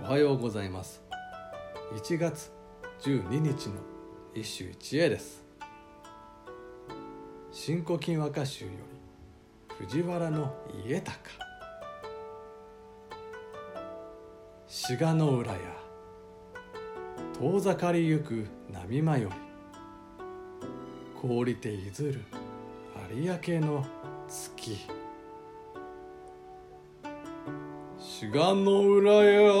おはようございます。1月12日の一首一会です。新古今和歌集より藤原の家高。志賀の浦や遠ざかりゆく波間より凍りていずる有明の月。志賀の浦や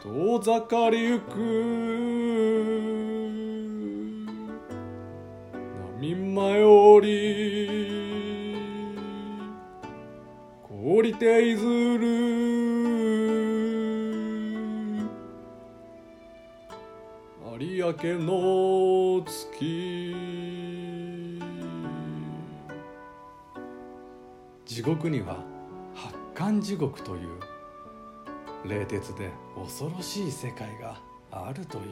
遠ざかりゆく波間より凍りていずる。有明の月。地獄には八寒地獄という冷徹で恐ろしい世界があるという。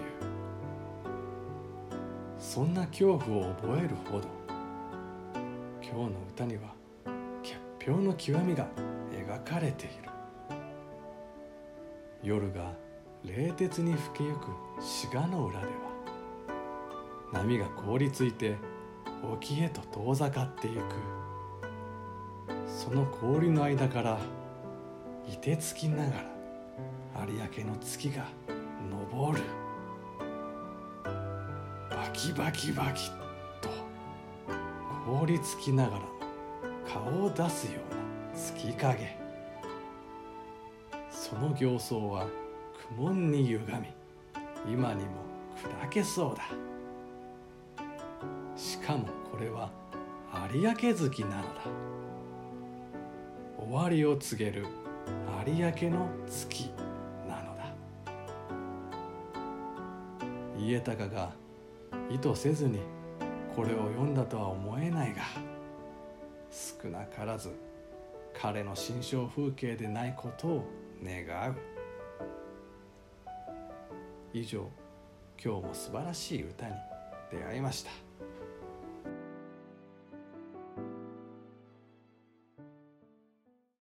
そんな恐怖を覚えるほど今日の歌には結氷の極みが描かれている。夜が冷徹に更けゆく志賀の浦では波が凍りついて沖へと遠ざかってゆく。その氷の間から凍てつきながら有明の月が昇る。バキバキバキと凍りつきながら顔を出すような月影。その形相は苦悶に歪み今にも砕けそうだ。しかもこれは有明月なのだ。終わりを告げる有明の月なのだ。家高が意図せずにこれを読んだとは思えないが少なからず彼の心象風景でないことを願う。以上今日も素晴らしい歌に出会いました。